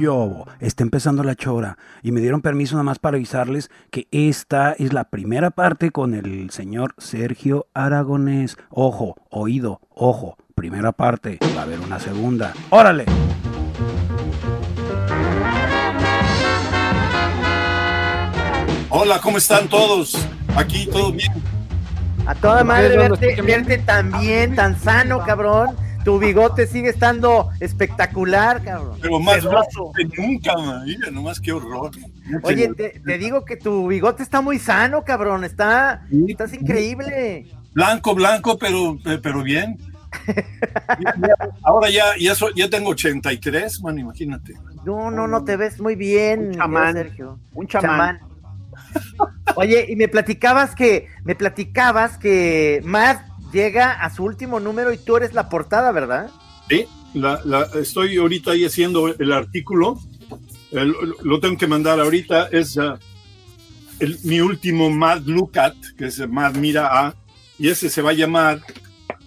Yobo, está empezando la chora y me dieron permiso nada más para avisarles que esta es la primera parte con el señor Sergio Aragonés. Ojo, oído, ojo, primera parte, va a haber una segunda. ¡Órale! Hola, ¿cómo están todos? Aquí todo bien. A toda madre verte, verte tan bien, tan sano, cabrón. Tu bigote sigue estando espectacular, cabrón. Pero más Hermoso. que nunca, man. Mira, nomás qué horror. Oye, te, te digo que tu bigote está muy sano, cabrón. Está, estás increíble. Blanco, blanco, pero, pero bien. Ahora ya, ya, soy- ya tengo 83, man, imagínate. No, no, no te ves muy bien, Un chamán. Sergio. Un chamán. Oye, y me platicabas que, me platicabas que Matt llega a su último número y tú eres la portada, ¿verdad? Sí, la, la- estoy ahorita ahí haciendo el artículo. El- lo tengo que mandar ahorita. Es el- mi último Mad Look At, que es Mad Mira A. Y ese se va a llamar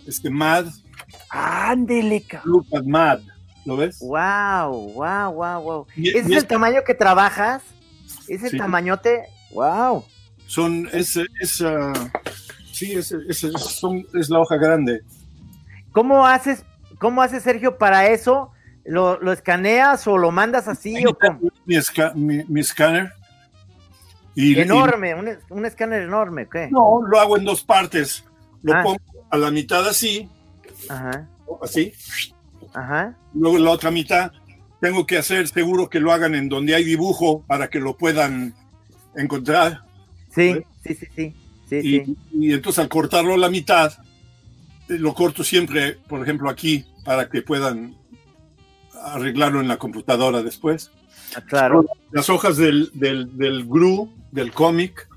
este, Mad Ándele. Look At Mad. ¿Lo ves? Wow, wow, wow, wow. ¿Ese es es- el tamaño que trabajas? ¿Ese Sí. tamañote? Wow. Son, es, es, ah, sí, es, es, es- son- es la hoja grande. ¿Cómo haces, cómo haces, Sergio, para eso? ¿Lo, lo escaneas o lo mandas así o cómo? Mi, esca- mi, mi escáner. Y, Enorme, un, un escáner enorme, ¿qué? no, lo hago en dos partes. Lo Ah. pongo a la mitad así, Ajá, así. ajá. Luego la otra mitad tengo que hacer seguro que lo hagan en donde hay dibujo para que lo puedan encontrar. Sí, ¿Sí? sí, sí, sí. Sí, Y, sí. y entonces al cortarlo a la mitad, eh, lo corto siempre, por ejemplo, aquí, para que puedan arreglarlo en la computadora después. Ah, Claro. Las hojas del, del, del GRU, del cómic,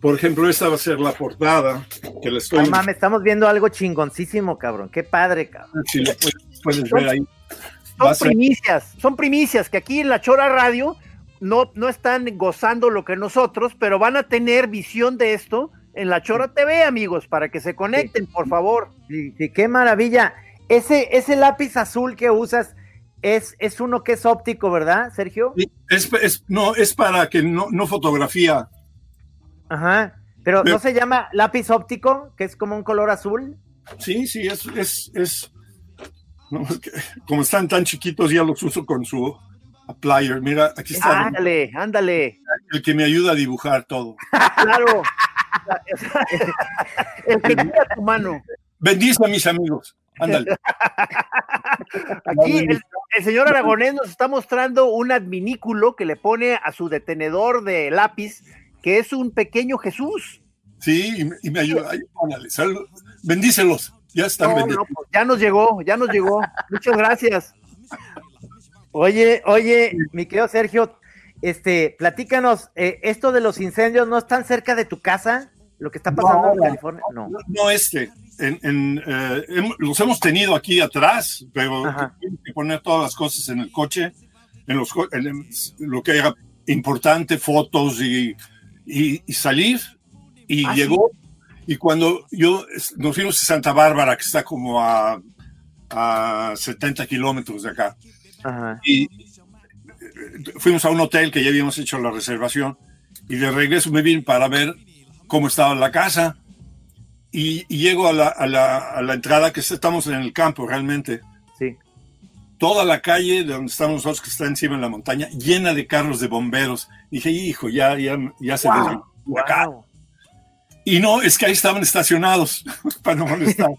por ejemplo, esta va a ser la portada que le estoy... Mames, estamos viendo algo chingoncísimo, cabrón. Qué padre, cabrón. si lo puedes, puedes ver ahí. Son ser- primicias, son primicias que aquí en la Chora Radio no, no están gozando lo que nosotros, pero van a tener visión de esto en la Chora TV, amigos, para que se conecten, por favor. Sí, sí, qué maravilla. Ese, ese lápiz azul que usas es, es uno que es óptico, ¿verdad, Sergio? Sí, Es, es- no, es para que no, no fotografía. Ajá. Pero ¿no se llama lápiz óptico, que es como un color azul? Sí, sí, es, es, es- no, es que como están tan chiquitos ya los uso con su applier. Mira, aquí está Ándale, ándale. el que me ayuda a dibujar todo. Claro. El que tiene a tu mano. Bendice a mis amigos. Ándale. Aquí el, el señor Aragonés nos está mostrando un adminículo que le pone a su detenedor de lápiz, que es un pequeño Jesús. Sí, y me, y me ayuda. Ay, ándale. Bendícelos. Ya están No, no, pues ya nos llegó, ya nos llegó. Muchas gracias. Oye, oye, mi querido Sergio, este, platícanos, eh, esto de los incendios no están cerca de tu casa, lo que está pasando No, en. California, no. No, no este. En, en, eh, hem- los hemos tenido aquí atrás, pero Ajá. tienes que poner todas las cosas en el coche, en, los, en lo que era importante, fotos y, y- y salir. Y Ah, llegó, y cuando yo es- nos fuimos a Santa Bárbara, que está como a, a 70 kilómetros de acá, Ajá. y eh, fuimos a un hotel que ya habíamos hecho la reservación y de regreso me vine para ver cómo estaba la casa y, y llego a la, a, la, a la entrada que estamos en el campo realmente. Sí. Toda la calle de donde estamos nosotros, que está encima en la montaña, llena de carros de bomberos. Dije, hijo, ya, ya, ya se Wow, acá. wow. Y no, es que ahí estaban estacionados para no molestar.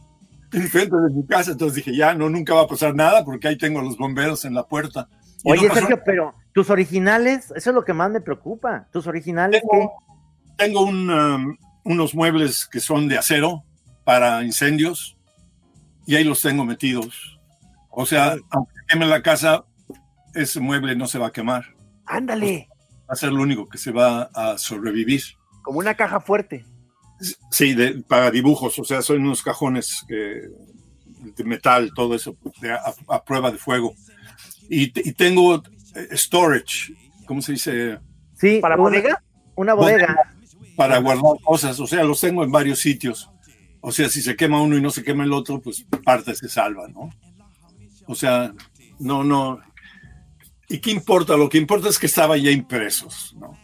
Enfrente de mi casa, entonces dije, ya, no, nunca va a pasar nada porque ahí tengo a los bomberos en la puerta. Y Oye, no Sergio, pero tus originales, eso es lo que más me preocuca. Tus originales, ¿qué? tengo, un, um, unos muebles que son de acero para incendios y ahí los tengo metidos. O sea, aunque queme la casa, ese mueble no se va a quemar. Ándale, Va a ser lo único que se va a sobrevivir. como una caja fuerte. Sí, de- para dibujos, o sea, son unos cajones de metal, todo eso, de- a, a prueba de fuego. Y, te- y tengo eh, storage, ¿cómo se dice? Sí, ¿Para una, bodega? Una bodega. Para guardar cosas, o sea, los tengo en varios sitios. O sea, si se quema uno y no se quema el otro, pues parte se salva, ¿no? O sea, no, no. ¿Y qué importa? Lo que importa es que estaban ya impresos, ¿no?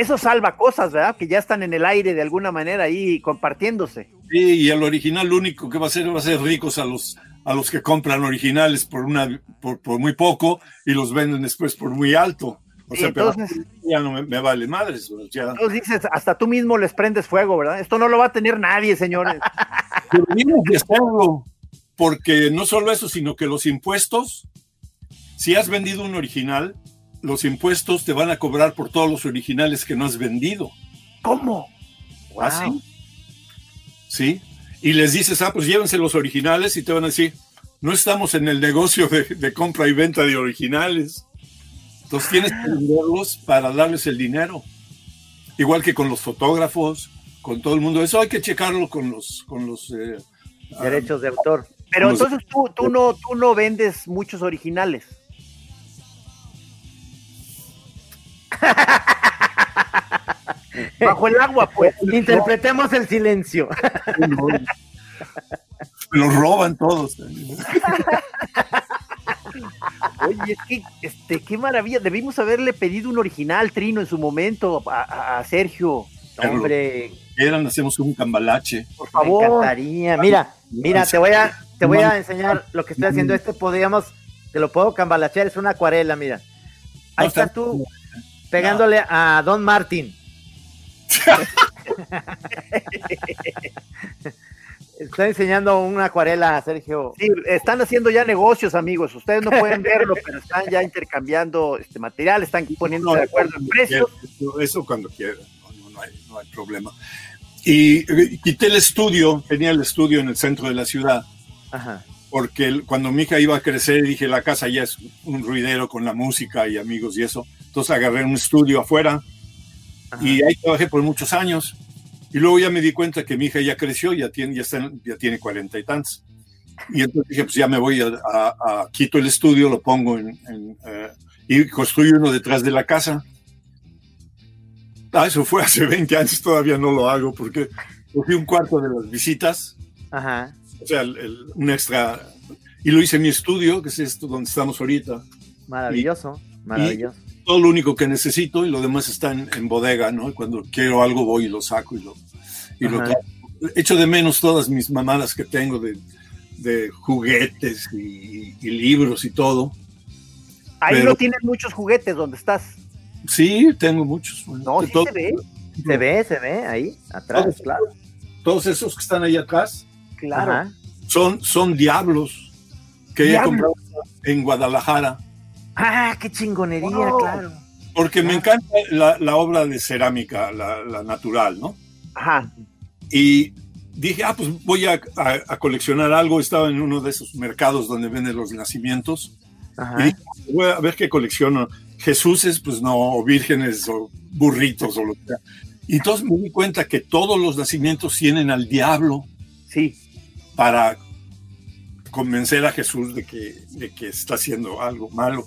Eso salva cosas, ¿verdad? Que ya están en el aire de alguna manera ahí compartiéndose. Sí, y el original lo único que va a hacer va a ser ricos a los a los que compran originales por una por, por muy poco y los venden después por muy alto. O sea, pero ya no me, me vale madres. Ya. Entonces dices, hasta tú mismo les prendes fuego, ¿verdad? Esto no lo va a tener nadie, señores. Deberíamos de hacerlo, porque no solo eso, sino que los impuestos, si has vendido un original, los impuestos te van a cobrar por todos los originales que no has vendido. ¿Cómo? ¿Así? Sí. Y les dices, ah, pues llévense los originales y te van a decir, no estamos en el negocio de, de compra y venta de originales. Entonces tienes que venderlos para darles el dinero. Igual que con los fotógrafos, con todo el mundo. Eso hay que checarlo con los, con los eh, ah, Derechos de autor. Pero entonces tú, tú, no, tú no vendes muchos originales. Bajo el agua, pues. Interpretemos el silencio. los roban todos. Oye, es que, este, qué maravilla. Debimos haberle pedido un original, Trino, en su momento a, Sergio. Pero Hombre, Quieran, hacemos un cambalache. Por me favor. encantaría. Mira, mira, te voy a, te voy a enseñar lo que estoy haciendo. Este podríamos, te lo puedo cambalachear, es una acuarela, mira. Ahí No, está- tú pegándole a Don Martin. Estoy enseñando una acuarela a Sergio. Sí, están haciendo ya negocios, amigos. Ustedes no pueden verlo, pero están ya intercambiando este material, están poniéndose de acuerdo en precios. Eso, eso cuando quieran, no, no, hay, no hay problema. Y eh, quité el estudio, tenía el estudio en el centro de la ciudad, Ajá. porque cuando mi hija iba a crecer dije, la casa ya es un ruidero con la música y amigos y eso. Entonces agarré un estudio afuera y ahí trabajé por muchos años. Y luego ya me di cuenta que mi hija ya creció, ya tiene, ya está, ya tiene cuarenta y tantos. Y entonces dije, pues ya me voy a, a- a- quito el estudio, lo pongo en, en, eh, y construyo uno detrás de la casa. Ah, eso fue hace 20 años, todavía no lo hago porque cogí un cuarto de las visitas, Ajá. o sea, el- el- un extra, y lo hice en mi estudio, que es esto donde estamos ahorita. Maravilloso, maravilloso. Todo lo único que necesito y lo demás está en, en bodega, ¿no? Cuando quiero algo voy y lo saco y lo, y lo. Echo de menos todas mis mamadas que tengo de, de juguetes y, y libros y todo. Ahí Pero- no tienen muchos juguetes donde estás. Sí, tengo muchos. No, De sí todo- se ve. Se ve, se ve ahí, atrás, todos, claro. todos esos que están ahí atrás Claro. Ajá. son, son diablos que he comprado en Guadalajara. Ah, qué chingonería, Wow. claro. Porque me encanta la, la obra de cerámica, la, la natural, ¿no? Ajá. Y dije, ah, pues voy a, a- a coleccionar algo. Estaba en uno de esos mercados donde venden los nacimientos. Y Ajá. dije, voy a ver qué colecciono. Jesuses, pues no, o vírgenes, o burritos, o lo que sea. Y entonces me di cuenta que todos los nacimientos tienen al diablo Sí. para convencer a Jesús de que, de que está haciendo algo malo.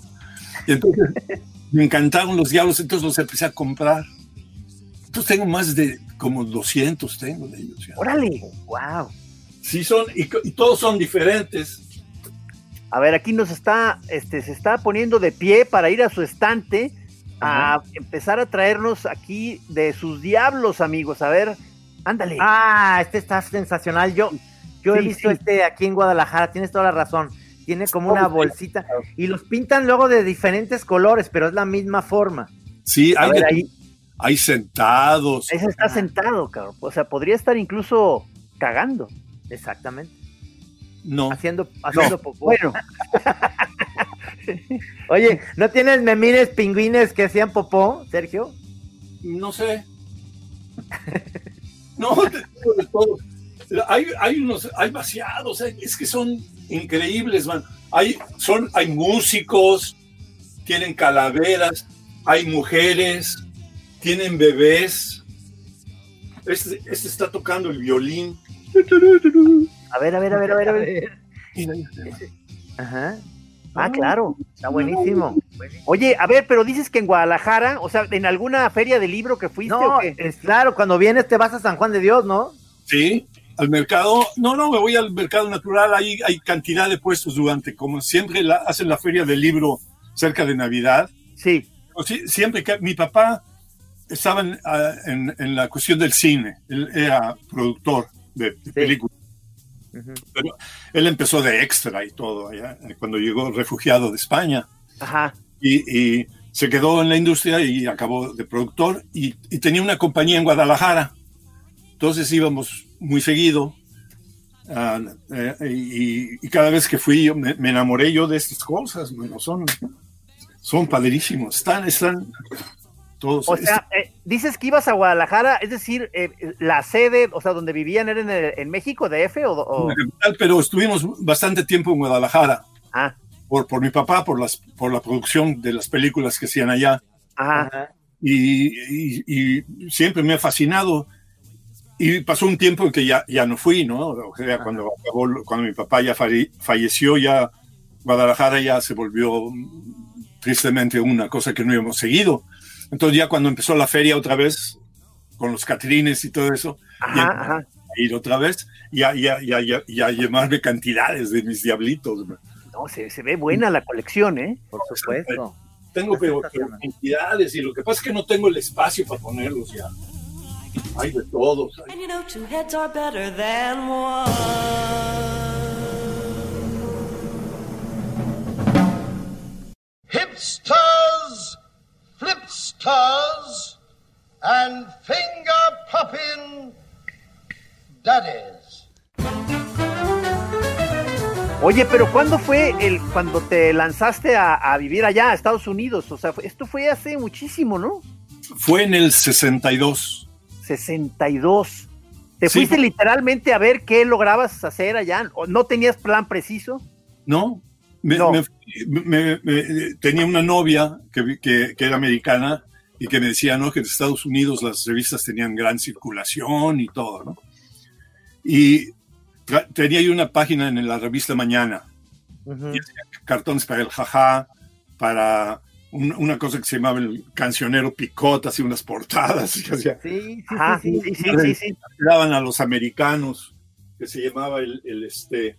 Y entonces me encantaron los diablos, entonces los empecé a comprar. Entonces tengo más de como 200 tengo de ellos. ya. Órale. Wow. Sí son, y, y todos son diferentes. A ver, aquí nos está, este, se está poniendo de pie para ir a su estante a empezar a traernos aquí de sus diablos, amigos. A ver, ándale. Ah, este está sensacional. Yo, yo he visto sí. este aquí en Guadalajara, tienes toda la razón. Tiene como una bolsita y los pintan luego de diferentes colores, pero es la misma forma. Sí, hay, ver, de- ahí, hay sentados. ese está sentado, cabrón. O sea, podría estar incluso cagando. Exactamente. No, Haciendo, haciendo popó. Bueno, Oye, ¿no tienes memines pingüines que hacían popó, Sergio? no sé. No, te digo de todo. Hay, hay unos, hay vaciados, es que son increíbles, man. Hay, son, hay músicos, tienen calaveras, hay mujeres, tienen bebés. Este, este está tocando el violín. A ver, a ver, a ver, a ver, a ver. Ajá. Ah, claro, está buenísimo. Oye, a ver, pero dices que en Guadalajara, o sea, en alguna feria de libro que fuiste No, o qué? es claro, cuando vienes te vas a San Juan de Dios, ¿no? Sí, al mercado. No, no, me voy al mercado natural. Hay, hay cantidad de puestos durante, como siempre la- hacen la feria del libro cerca de Navidad. Sí. Siempre que mi papá estaba en, ah, en- en la cuestión del cine, él era productor de, de películas. Pero él empezó de extra y todo, allá, eh, cuando llegó refugiado de España. Ajá. Y, y se quedó en la industria y acabó de productor y, y tenía una compañía en Guadalajara. Entonces íbamos muy seguido. ah, eh, y, y cada vez que fui, yo me, me enamoré yo de estas cosas. bueno, son, son padrísimos. Están, están todos. O sea, eh, dices que ibas a Guadalajara, es decir, eh, la sede, o sea, donde vivían era en, el- en México, DF o, o- pero estuvimos bastante tiempo en Guadalajara. Ah. Por, por mi papá, por, las, por la producción de las películas que hacían allá. Ajá. Y, y- y siempre me ha fascinado. Y pasó un tiempo que ya, ya no fui, ¿no? O sea, cuando, cuando mi papá ya falle- falleció, ya Guadalajara ya se volvió mm, tristemente una cosa que no hemos seguido. Entonces ya cuando empezó la feria otra vez, con los catrines y todo eso, Ajá, ajá. a ir otra vez, ya, ya, ya, ya, ya llevarme cantidades de mis diablitos. No, se, se ve buena la colección, ¿eh? Por supuesto. Tengo pero, pero cantidades y lo que pasa es que no tengo el espacio para ponerlos ya. Hay de todos. hay- And you know, two heads are better than one. hipsters, flipsters, and finger popping daddies. Oye, pero ¿cuándo fue el cuando te lanzaste a, a vivir allá, a Estados Unidos? O sea, fue- esto fue hace muchísimo, ¿no? Fue en el 62. 62. ¿Te Sí, fuiste literalmente a ver qué lograbas hacer allá? ¿O no tenías plan preciso? ¿No? Me- No. me- me- me- tenía una novia que, que, que era americana y que me decía ¿no? que en Estados Unidos las revistas tenían gran circulación y todo, ¿no? Y tenía yo una página en la revista Mañana, y hacía cartones para el jajá, para un- una cosa que se llamaba el cancionero Picot, hacía unas portadas, y hacía, Sí, sí, sí, sí, sí. sí, sí, sí. daban a los americanos, que se llamaba el, el, este.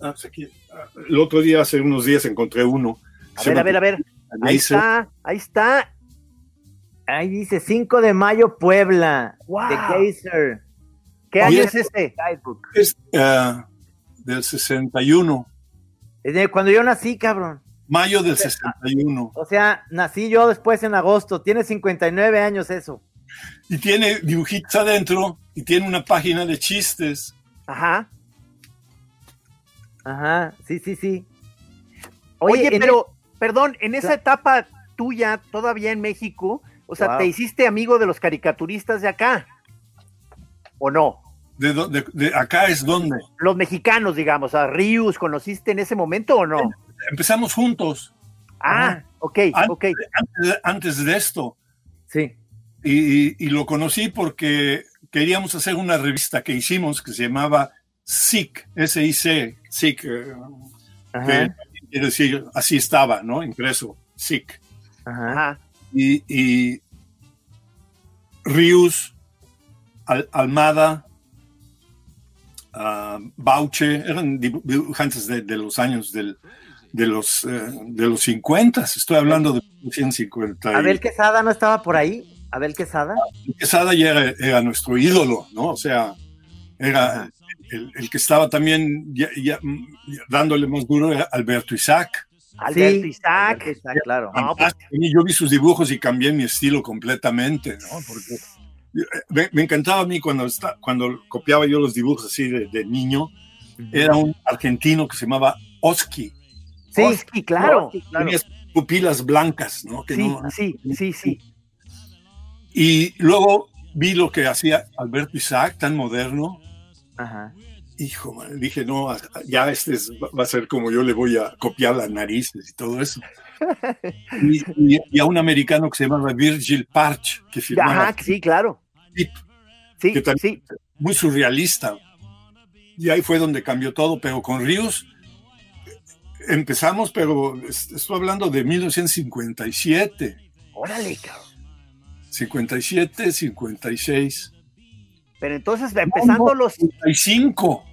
ah, pues aquí, ah, el otro día, hace unos días, encontré uno. A ver, a ver, a ver. Ahí está, ahí está. Ahí dice 5 de mayo, Puebla. Wow. De Geyser. ¿Qué año es este? Es ah, del 61, Es de cuando yo nací, cabrón. Mayo del 61. O sea, nací yo después en agosto. Tiene 59 años eso. Y tiene dibujitos adentro y tiene una página de chistes. Ajá. Ajá, sí, sí, sí. Oye, pero, perdón, en esa etapa tuya, todavía en México, o sea, Wow. ¿te hiciste amigo de los caricaturistas de acá? ¿O no? De, de- de acá es donde Los mexicanos, digamos, a Rius, ¿conociste en ese momento o no? Empezamos juntos. Ah, ok, Antes, ok. antes de- antes de esto. Sí. Y, y- y lo conocí porque queríamos hacer una revista que hicimos que se llamaba SIC, S-I-C, SIC, eh, que quiere decir así estaba, ¿no? Impreso, SIC. Ajá. Y, y Rius, Al- Almada, ah, Bauche, eran dibu- dibujantes de, de los años del, de, los, eh, de los 50, estoy hablando de 1950. y- Abel Quesada no estaba por ahí. Abel Quesada. Quesada ya era, era nuestro ídolo, ¿no? O sea, era el, el que estaba también ya- ya, dándole más duro era Alberto Isaac. Alberto Sí, Isaac. Alberto Isaac, claro. No, pues, yo vi sus dibujos y cambié mi estilo completamente, ¿no? Porque eh, me, me encantaba a mí cuando, está, cuando copiaba yo los dibujos así de, de niño. Era un argentino que se llamaba Oski. Sí, Oski, claro. Sí, claro. Pupilas blancas, ¿no? Que Sí, no- sí, sí, sí. Y luego vi lo que hacía Alberto Isaac, tan moderno. Ajá. Hijo, man, dije, no, ya este es- va a ser como yo le voy a copiar las narices y todo eso. Y, y- y a un americano que se llamaba Virgil Parch, que firmaba Ajá, sí, claro. Tip, Sí, que también- sí. muy surrealista. Y ahí fue donde cambió todo, pero con Ríos empezamos, pero es- estoy hablando de 1957, Órale, cabrón. 57, 56, Pero entonces, empezando los 55,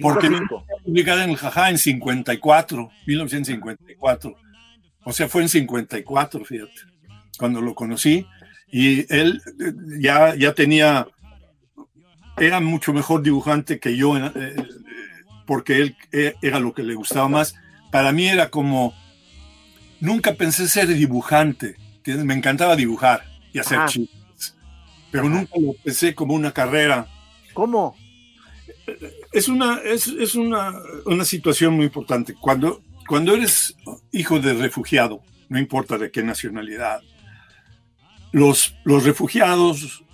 porque cinco. publicada en el Jajá en 54, 1954. O sea, fue en 54, fíjate, cuando lo conocí. Y él eh, ya, ya tenía, era mucho mejor dibujante que yo, eh, eh, porque él eh, era lo que le gustaba más. Para mí era como, nunca pensé ser dibujante, me encantaba dibujar y hacer Ajá. chistes, pero nunca lo pensé como una carrera. ¿Cómo? Es una, es, es una, una situación muy importante. Cuando, cuando eres hijo de refugiado, no importa de qué nacionalidad, los, los refugiados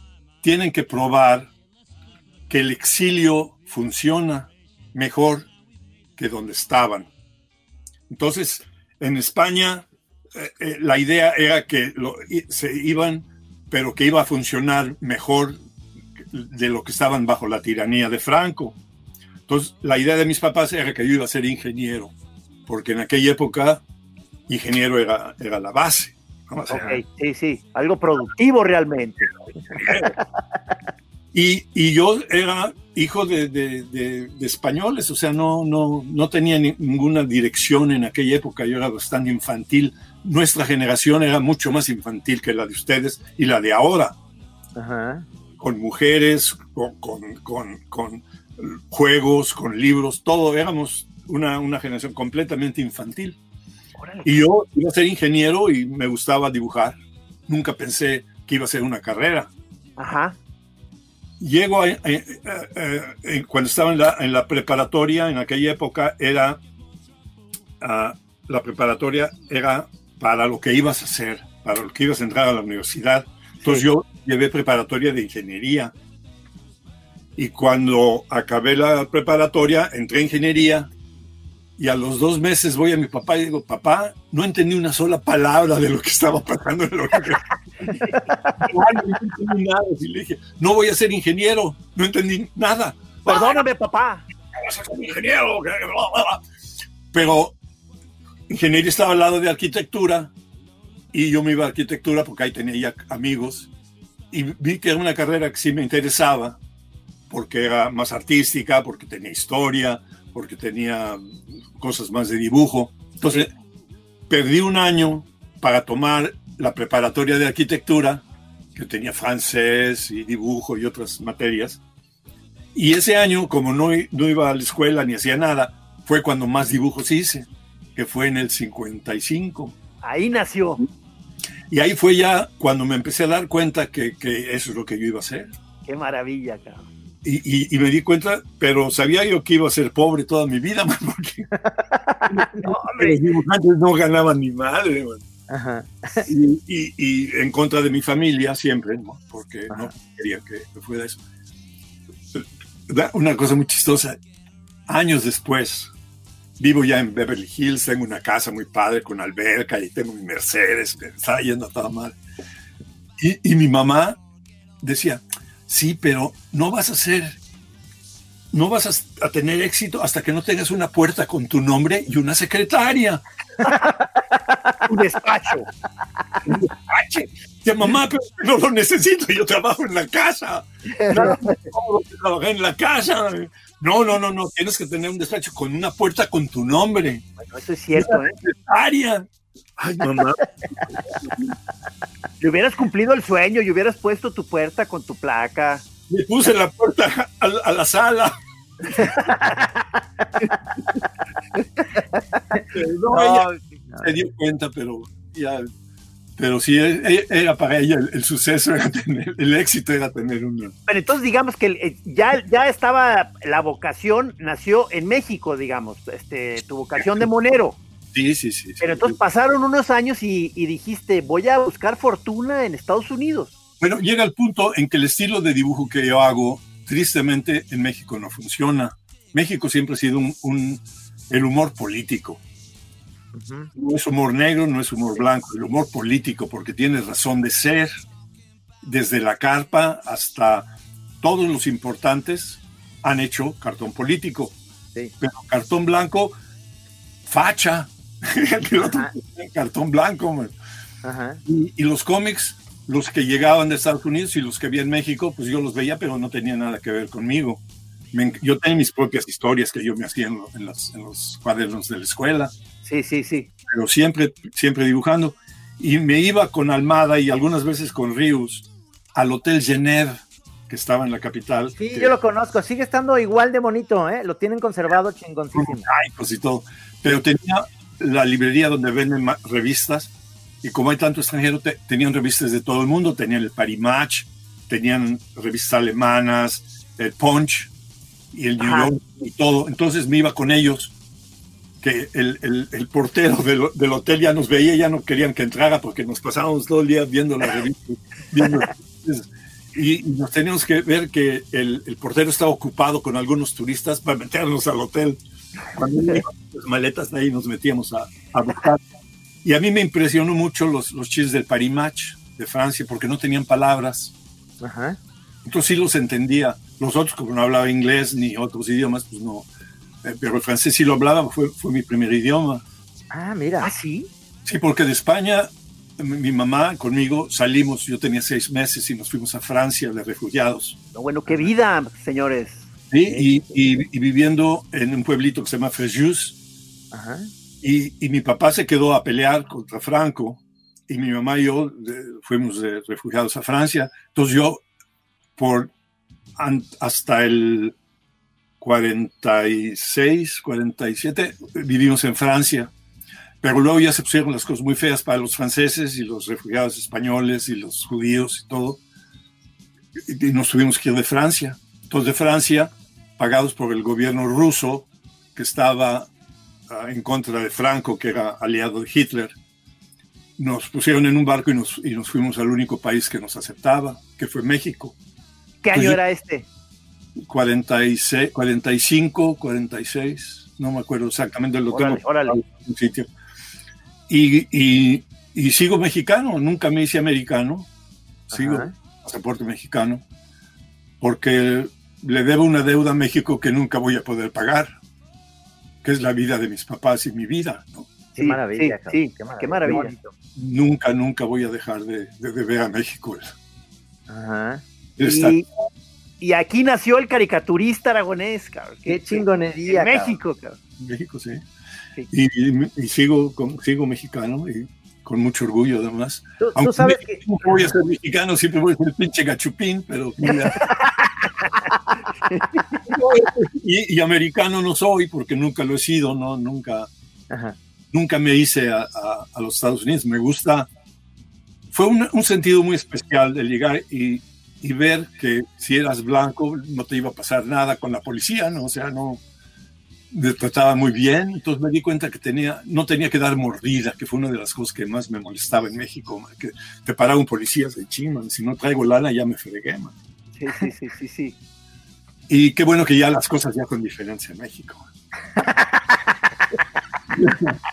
tienen que probar que el exilio funciona mejor que donde estaban. Entonces, en España, eh, eh, la idea era que lo- se iban, pero que iba a funcionar mejor de lo que estaban bajo la tiranía de Franco. Entonces, la idea de mis papás era que yo iba a ser ingeniero, porque en aquella época ingeniero era, era la base. ¿no? O sea, Ok, sí, sí. Algo productivo realmente. Y, y yo era hijo de, de- de- de españoles, o sea, no, no, no tenía ni- ninguna dirección en aquella época, yo era bastante infantil. Nuestra generación era mucho más infantil que la de ustedes y la de ahora, Ajá. con mujeres, con, con- con- con juegos, con libros, todo, éramos una, una generación completamente infantil. Y yo iba a ser ingeniero y me gustaba dibujar. Nunca pensé que iba a ser una carrera. Ajá. Llego a- eh, eh, eh, cuando estaba en la, en la preparatoria, en aquella época era ah, la preparatoria era para lo que ibas a hacer, para lo que ibas a entrar a la universidad. Entonces yo llevé preparatoria de ingeniería. Y cuando acabé la preparatoria, entré a ingeniería y a los dos meses voy a mi papá y digo, papá, no entendí una sola palabra de lo que estaba pasando en nada. Y le dije, no voy a ser ingeniero, no entendí nada. Perdóname, papá. Ingeniero. Pero ingeniería estaba al lado de arquitectura y yo me iba a arquitectura porque ahí tenía ya amigos y vi que era una carrera que sí me interesaba porque era más artística, porque tenía historia, porque tenía cosas más de dibujo. Entonces, perdí un año para tomar la preparatoria de arquitectura, que tenía francés y dibujo y otras materias. Y ese año, como no, no iba a la escuela ni hacía nada, fue cuando más dibujos hice, que fue en el 55. Ahí nació. Y ahí fue ya cuando me empecé a dar cuenta que, que eso es lo que yo iba a hacer. Qué maravilla, cabrón. Y, y- y me di cuenta, pero sabía yo que iba a ser pobre toda mi vida, man, porque los dibujantes no ganaban ni madre. man. Ajá. Y, y- y en contra de mi familia siempre, ¿no? porque no quería que fuera eso. Una cosa muy chistosa, años después, vivo ya en Beverly Hills, tengo una casa muy padre con alberca y tengo mi Mercedes, me estaba yendo toda madre. Y, y mi mamá decía, sí, pero no vas a ser, no vas a, a tener éxito hasta que no tengas una puerta con tu nombre y una secretaria. Un despacho. Un despacho. Dice, mamá, pero no lo necesito, yo trabajo en la casa. Que trabajé en la casa. No, no, no, no, tienes que tener un despacho con una puerta con tu nombre. Bueno, eso es cierto, ¿eh? secretaria. Ay, mamá. Le hubieras cumplido el sueño y hubieras puesto tu puerta con tu placa. Le puse la puerta a, la- a la sala. No, ella se dio cuenta, pero ya. Pero sí, e- era para ella el, el suceso, era tener, el éxito era tener una. Pero entonces digamos que eh, ya, ya estaba, la vocación nació en México, digamos, este, tu vocación de monero. Sí, sí, sí. Pero entonces pasaron unos años y, y dijiste, voy a buscar fortuna en Estados Unidos. Bueno, llega el punto en que el estilo de dibujo que yo hago, tristemente, en México no funciona. México siempre ha sido un, un- el humor político. No es humor negro, no es humor blanco, el humor político, porque tiene razón de ser, desde la carpa hasta todos los importantes han hecho cartón político. Pero cartón blanco, facha. El otro, cartón blanco. man. Ajá. Y, y los cómics, los que llegaban de Estados Unidos y los que había en México, pues yo los veía, pero no tenía nada que ver conmigo. Me yo tenía mis propias historias que yo me hacía en, lo- en las- en los cuadernos de la escuela Sí, sí, sí. pero siempre, siempre dibujando. Y me iba con Almada y algunas veces con Rius al Hotel Genève, que estaba en la capital. Sí, que- yo lo conozco. Sigue estando igual de bonito, ¿eh? Lo tienen conservado chingoncísimo. mosaicos y todo. Pero tenía la librería donde venden revistas y como hay tanto extranjero, te- tenían revistas de todo el mundo. Tenían el Paris Match, tenían revistas alemanas, el Punch y el New Ajá. York y todo. Entonces me iba con ellos que el, el- el portero del, del hotel ya nos veía, ya no querían que entrara porque nos pasábamos todo el día viendo la revista. viendo- y, y nos teníamos que ver que el, el portero estaba ocupado con algunos turistas para meternos al hotel. Cuando las maletas de ahí nos metíamos a, a buscar. Y a mí me impresionó mucho los, los chistes del Paris Match de Francia porque no tenían palabras. Ajá. Entonces sí los entendía. Los otros, como no hablaba inglés ni otros idiomas, pues no. Eh, Pero el francés sí lo hablaba, fue, fue mi primer idioma. Ah, mira. Ah, sí. Sí, porque de España, mi mi mamá conmigo salimos, yo tenía seis meses y nos fuimos a Francia de refugiados. No, bueno, qué vida, señores. ¿Sí? Y, y- y viviendo en un pueblito que se llama Fréjus. Ajá. Y, y mi papá se quedó a pelear contra Franco y mi mamá y yo eh, fuimos de refugiados a Francia. Entonces yo, por an- hasta el 46, 47, vivimos en Francia. Pero luego ya se pusieron las cosas muy feas para los franceses y los refugiados españoles y los judíos y todo. Y nos tuvimos que ir de Francia. Entonces de Francia, pagados por el gobierno ruso, que estaba ah, en contra de Franco, que era aliado de Hitler, nos pusieron en un barco y nos, y nos fuimos al único país que nos aceptaba, que fue México. ¿Qué año era este? 46, 45, 46, no me acuerdo exactamente, lo Órale, tengo órale. en sitio. Y, y- y sigo mexicano, nunca me hice americano, sigo Ajá. pasaporte mexicano, porque le debo una deuda a México que nunca voy a poder pagar, que es la vida de mis papás y mi vida. ¿no? Qué Sí, maravilla, sí, sí, qué maravilla. qué maravilla. Qué. Nunca, nunca voy a dejar de, de deber a México. Ajá. Y, y aquí nació el caricaturista aragonés, cabrón. Qué En chingonería. cabrón. México, cabrón. México, sí. Sí. Y, y- y sigo, con- sigo mexicano y con mucho orgullo además. Tú, tú Aunque sabes me- que. nunca voy a ser mexicano, siempre voy a ser el pinche gachupín, pero mira. y, y americano no soy porque nunca lo he sido, no, nunca, Ajá. nunca me hice a, a- a los Estados Unidos. Me gusta. Fue un, un sentido muy especial de llegar y, y ver que si eras blanco no te iba a pasar nada con la policía, ¿no? O sea, no me trataba muy bien. Entonces me di cuenta que tenía, no tenía que dar mordida, que fue una de las cosas que más me molestaba en México, man, que te paraba un policía de ching, si no traigo lana ya me fregué, man. Sí, sí, sí, sí, sí. Y qué bueno que ya las cosas ya con diferencia en México.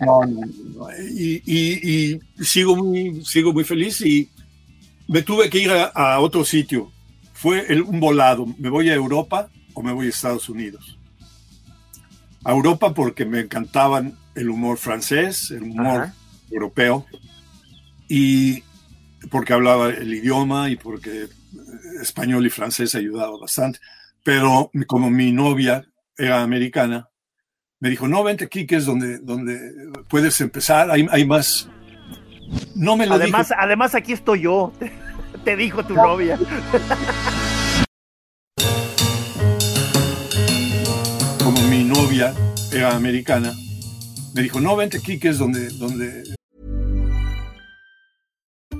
No, no, no. Y, y- y sigo, muy, sigo muy feliz y me tuve que ir a, a otro sitio. Fue el- un volado. ¿Me voy a Europa o me voy a Estados Unidos? A Europa porque me encantaban el humor francés, el humor Ajá. europeo y porque hablaba el idioma y porque eh, español y francés ayudaba bastante. Pero como mi novia era americana, me dijo, no, vente aquí, que es donde, donde puedes empezar, hay, hay más. No me lo Además, dijo. además aquí estoy yo. Te dijo tu novia. Como mi novia era americana, me dijo, no, vente aquí, que es donde, donde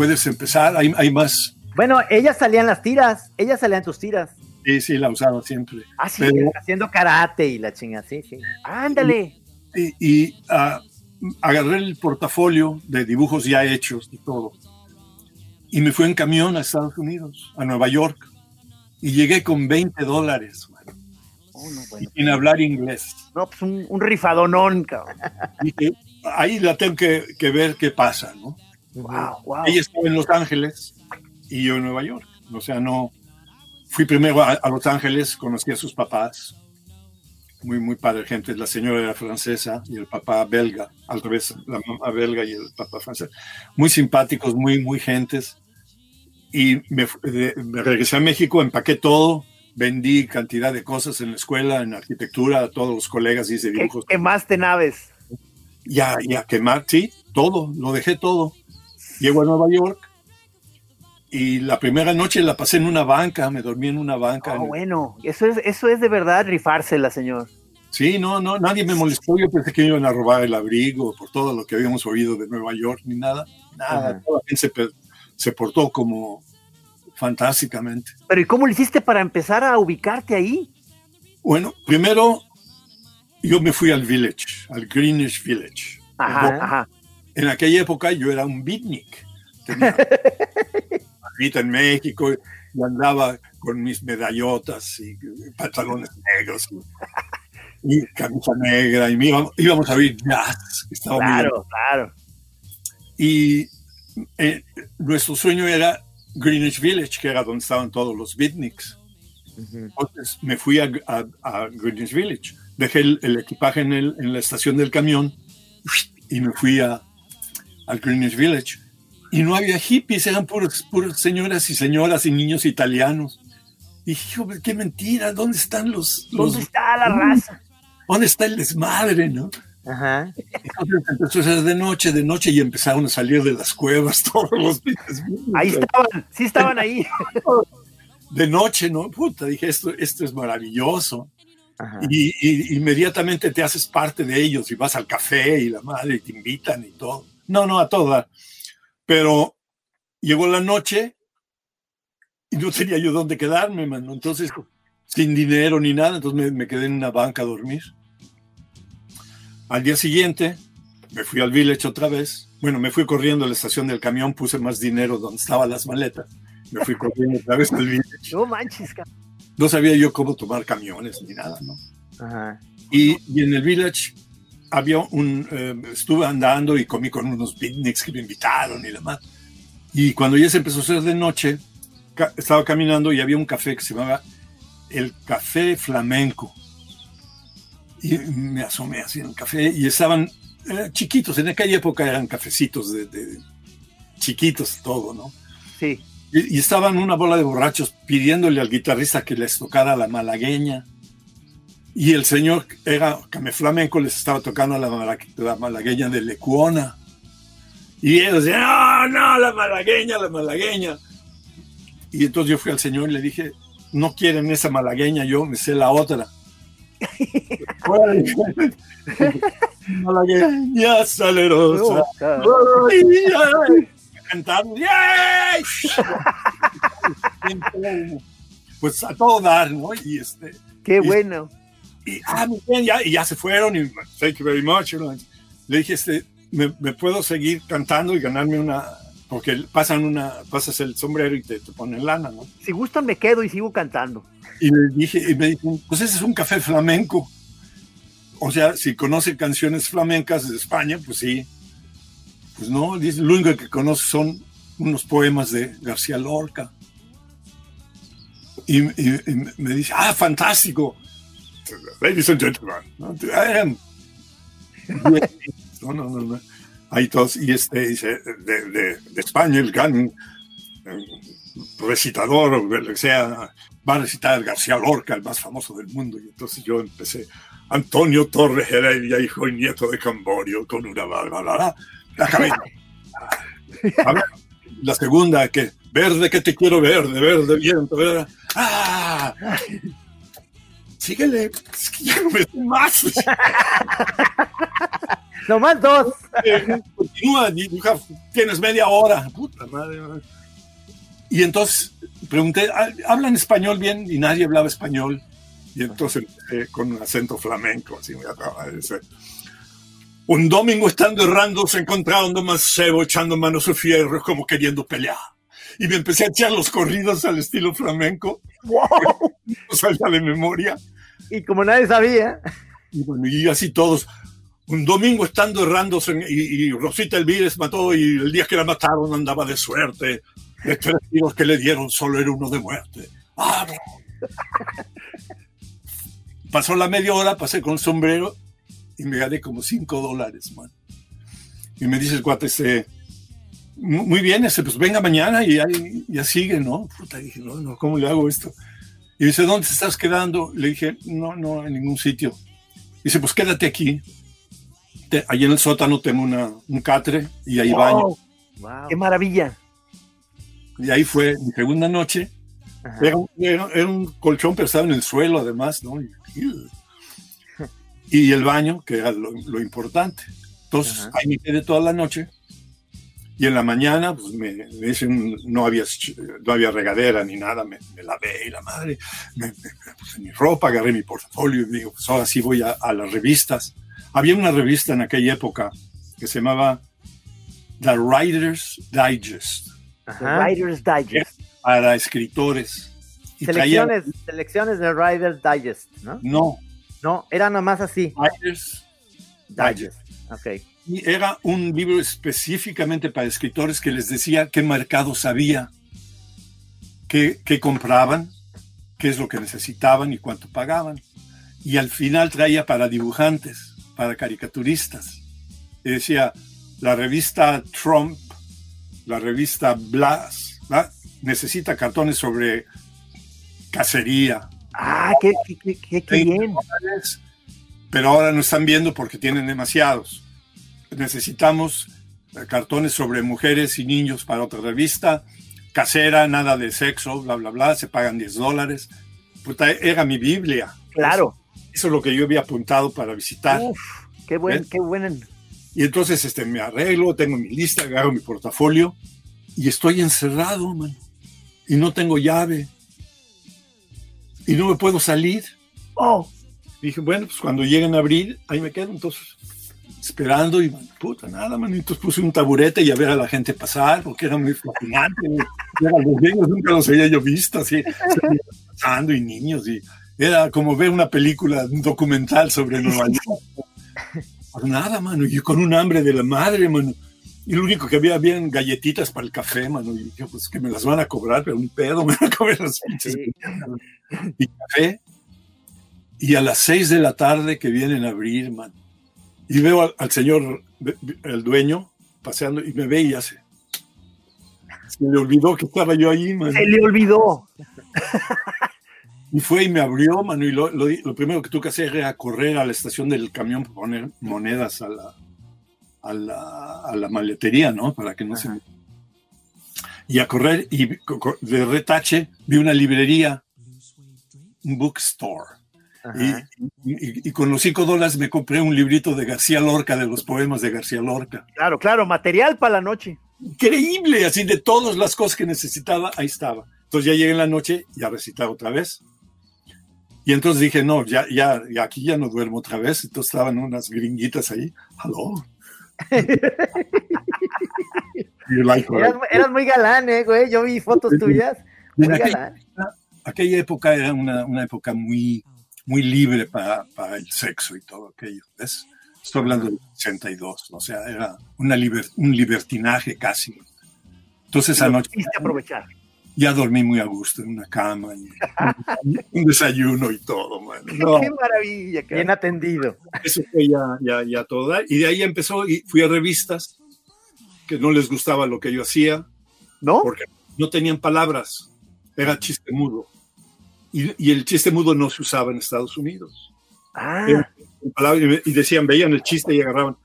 Puedes empezar, hay, hay más. Bueno, ella salía en las tiras, ella salía en tus tiras. Sí, sí, la usaba siempre. Ah, sí, Pero- haciendo karate y la chinga, sí, sí. Ándale. y, y, ah, agarré el portafolio de dibujos ya hechos y todo. Y me fui en camión a Estados Unidos, a Nueva York. Y llegué con 20 dólares, mano, Oh, no, y bueno. sin hablar inglés. No, pues un, un rifadonón, cabrón. Dije, ahí la tengo que, que ver qué pasa, ¿no? Wow, wow. Ella estaba en Los Ángeles y yo en Nueva York. O sea, no. Fui primero a, a Los Ángeles, conocí a sus papás. Muy, muy padre gente. La señora era francesa y el papá belga. Al revés, la mamá belga y el papá francés. Muy simpáticos, muy, muy gentes. Y me, regresé a México, empaqué todo, vendí cantidad de cosas en la escuela, en arquitectura, a todos los colegas hice ¿Qué, dibujos. quemaste naves? Ya, ya quemar, sí, todo, lo dejé todo. Llego a Nueva York y la primera noche la pasé en una banca, me dormí en una banca. Ah, En- bueno, eso es, eso es de verdad rifársela, señor. Sí, no, no, nadie me molestó. Yo pensé que iban a robar el abrigo por todo lo que habíamos oído de Nueva York, ni nada. Nada, Ajá. toda la gente se, se portó como fantásticamente. Pero ¿y cómo le hiciste para empezar a ubicarte ahí? Bueno, primero yo me fui al village, al Greenwich Village. Ajá, Ajá. En aquella época yo era un beatnik. Tenía vida en México y andaba con mis medallotas y pantalones negros y, y camisa negra y íbamos, íbamos a oír jazz. muy Claro, claro. y eh, nuestro sueño era Greenwich Village, que era donde estaban todos los beatniks. Entonces me fui a, a- a Greenwich Village, dejé el, el equipaje en, el- en la estación del camión y me fui a, al Greenwich Village. Y no había hippies, eran puras, puras señoras y señoras y niños italianos. Y dije, "Hombre, qué mentira, ¿dónde están los... los ¿Dónde está la raza? ¿Dónde está el desmadre, no? Ajá. Entonces empezó a ser de noche, de noche, y empezaron a salir de las cuevas todos los pinches beatniks. Ahí estaban, sí estaban ahí. de noche, ¿no? Puta, dije, esto, esto es maravilloso. Ajá. Y, y inmediatamente te haces parte de ellos y vas al café y la madre y te invitan y todo. No, no, a toda. Pero llegó la noche y no tenía yo dónde quedarme, mano. Entonces, sin dinero ni nada, entonces me, me quedé en una banca a dormir. Al día siguiente, me fui al village otra vez. Bueno, me fui corriendo a la estación del camión, puse más dinero donde estaban las maletas. Me fui corriendo otra vez al village. No manches. No sabía yo cómo tomar camiones ni nada, ¿no? Ajá. Y, y en el village había un, eh, estuve andando y comí con unos beatniks que me invitaron y demás. Y cuando ya se empezó a hacer de noche, ca- estaba caminando y había un café que se llamaba el Café Flamenco. Y me asomé así en el café y estaban eh, chiquitos, en aquella época eran cafecitos de, de chiquitos todo, ¿no? Sí. Y, y estaban una bola de borrachos pidiéndole al guitarrista que les tocara la malagueña. Y el señor era Came Flamenco, les estaba tocando la, la malagueña de Lecuona. Y ellos decían, no, no, la malagueña, la malagueña. Y entonces yo fui al señor y le dije, no quieren esa malagueña, yo me sé la otra. malagueña salerosa. Cantaron, pues a todo dar, ¿no? Y este, Qué y- bueno. Y, ah, muy bien, ya, y ya se fueron y thank you very much. Le dije, este, ¿me, me puedo seguir cantando y ganarme una, porque pasan una, pasas el sombrero y te, te ponen lana, ¿no? Si gustan me quedo y sigo cantando. Y le dije, y me dijo, pues ese es un café flamenco. O sea, si conoce canciones flamencas de España, pues sí. Pues no, lo único que conoce son unos poemas de García Lorca. Y, y- y me dice, ah, fantástico. Ladies and gentlemen. ¿no? I am- No, no, no, no. Ahí todos, y este dice, de, de- de España, el gran eh, recitador o sea, va a recitar García Lorca, el más famoso del mundo. Y entonces yo empecé, Antonio Torres Heredia, hijo y nieto de Camborio, con una bárbara. La cabeza. A ver, la segunda, que verde que te quiero verde, verde viento, verde. ¡Ah! Síguele, es que ya no me más. Nomás dos. Eh, Continúa, tienes media hora. Puta madre. Y entonces pregunté, "¿Ah, ¿hablan español bien? Y nadie hablaba español. Y entonces empecé con un acento flamenco, así me acaba de decir. Un domingo estando errando se encontraron dos mancebos echando manos a fierros como queriendo pelear. Y me empecé a echar los corridos al estilo flamenco. ¡Wow! No salía de memoria. Y como nadie sabía. Y, bueno, y así todos. Un domingo estando errando y, y Rosita Elvírez mató y el día que la mataron andaba de suerte. De tres tiros que le dieron solo era uno de muerte. Ah, no. Pasó la media hora, pasé con sombrero y me gané como cinco dólares, man. Y me dice el cuate, este, "Mu- muy bien, ese, pues venga mañana y ya, ya sigue, ¿no? Puta, dije, no, no, ¿cómo le hago esto? Y dice, ¿dónde te estás quedando? Le dije, no, no, en ningún sitio. Dice, pues quédate aquí. Te- allí en el sótano tengo una, un catre y ahí baño. Wow. ¡Qué maravilla! Y ahí fue mi segunda noche. Era un, era- era un colchón, pero estaba en el suelo además, ¿no? Y, y el baño, que era lo, lo importante. Entonces, ahí me quedé toda la noche. Y en la mañana, pues me, me dicen, no había, no había regadera ni nada, me, me lavé y la madre, me, me- me puse mi ropa, agarré mi portafolio y digo, pues ahora sí voy a, a las revistas. Había una revista en aquella época que se llamaba The Writer's Digest The Writer's Digest. para escritores. Y traía- Selecciones, selecciones de Riders Digest, ¿no? no, No, era nomás así. Writer's Digest. Ok. Y era un libro específicamente para escritores que les decía qué mercados había, qué, qué compraban, qué es lo que necesitaban y cuánto pagaban. Y al final traía para dibujantes, para caricaturistas. Y decía, la revista Trump, la revista Blas, necesita cartones sobre cacería, ¡Ah, qué, qué, qué, qué- qué bien! dólares, pero ahora no están viendo porque tienen demasiados. Necesitamos cartones sobre mujeres y niños para otra revista, casera, nada de sexo, bla, bla, bla, se pagan 10 dólares. Puta, era mi Biblia. Claro. Eso, eso es lo que yo había apuntado para visitar. Uf, qué buen, ¿Eh? qué buen. Y entonces este, me arreglo, tengo mi lista, agarro mi portafolio y estoy encerrado, man. Y no tengo llave. Y no me puedo salir. Oh, Dije, bueno, pues cuando lleguen a abrir, ahí me quedo entonces esperando y, puta, nada, man. Entonces puse un taburete y a ver a la gente pasar, porque era muy fascinante. Era los niños, nunca los había yo visto así, pasando y niños. Y era como ver una película, un documental sobre Nueva York. Pues nada, mano, y con un hambre de la madre, mano. Y lo único que había, habían galletitas para el café, mano. Y yo, pues que me las van a cobrar, pero un pedo, me van a comer las pinches. Y café. Y a las seis de la tarde que vienen a abrir, man. Y veo al, al señor, el dueño, paseando y me ve y hace. Se le olvidó que estaba yo ahí, man. se le olvidó. Y fue y me abrió, mano, y lo, lo- lo primero que tuve que hacer era correr a la estación del camión para poner monedas a la, a la, a la maletería, ¿no? Para que no se... Y a correr, y de retache vi una librería, un bookstore. Y, y- y con los cinco dólares me compré un librito de García Lorca, de los poemas de García Lorca. Claro, claro, material para la noche. Increíble, así de todas las cosas que necesitaba, ahí estaba. Entonces ya llegué en la noche y a recitar otra vez. Y entonces dije, no, ya, ya, ya aquí ya no duermo otra vez. Entonces estaban unas gringuitas ahí. Like I- Eras, eras muy galán, eh, güey. Yo vi fotos tuyas. Muy aquella, galán. aquella época era una, una época muy, muy libre para, para el sexo y todo aquello. ¿ves? Estoy hablando del 62, o sea, era una liber- un libertinaje casi. Entonces anoche aprovechar. ya dormí muy a gusto en una cama y un desayuno y todo, man. No, Qué maravilla, cara. Bien atendido. eso fue ya, ya, ya todo. Y de ahí empezó y fui a revistas que no les gustaba lo que yo hacía. ¿No? Porque no tenían palabras, era chiste mudo. Y, y el chiste mudo no se usaba en Estados Unidos. Ah, y decían, veían el chiste y agarraban.